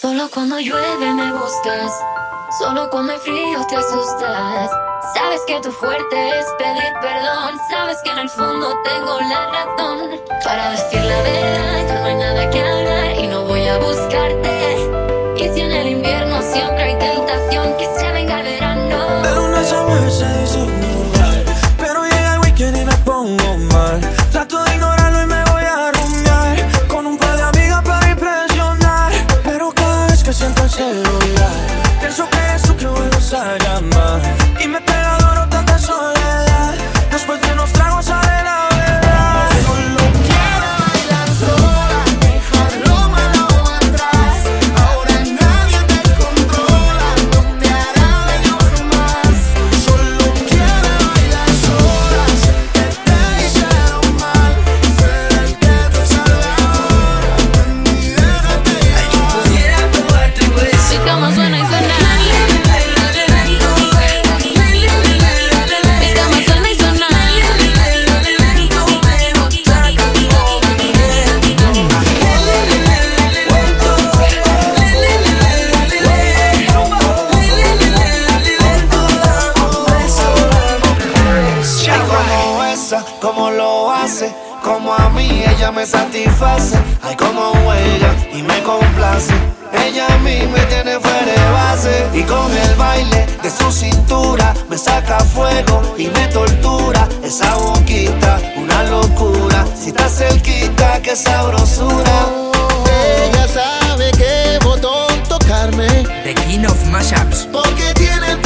Solo cuando llueve me buscas. Solo cuando hay frío te asustas. Sabes que tu fuerte es pedir perdón. Sabes que en el fondo tengo la razón. Para decir la verdad, ya no hay nada que hablar. como lo hace, como a mí ella me satisface. Ay, como huella y me complace. Ella a mí me tiene fuera de base y con el baile de su cintura me saca fuego y me tortura. Esa boquita, una locura. Si está cerquita, qué sabrosura. Ella sabe que botón tocarme. The King of Mashups. Porque tiene el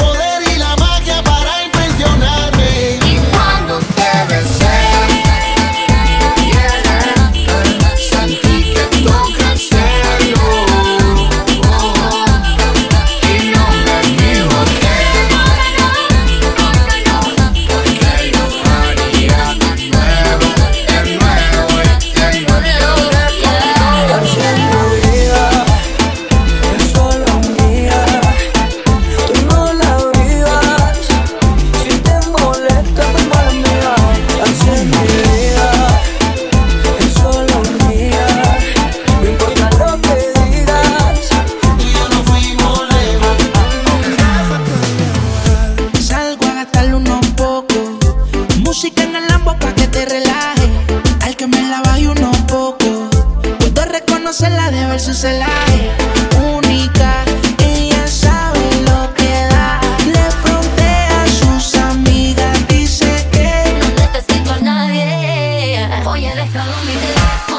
se la de versus la única. Ella sabe lo que da. Le frontea a sus amigas. Dice que no necesito a nadie. Oye, déjalo mi teléfono.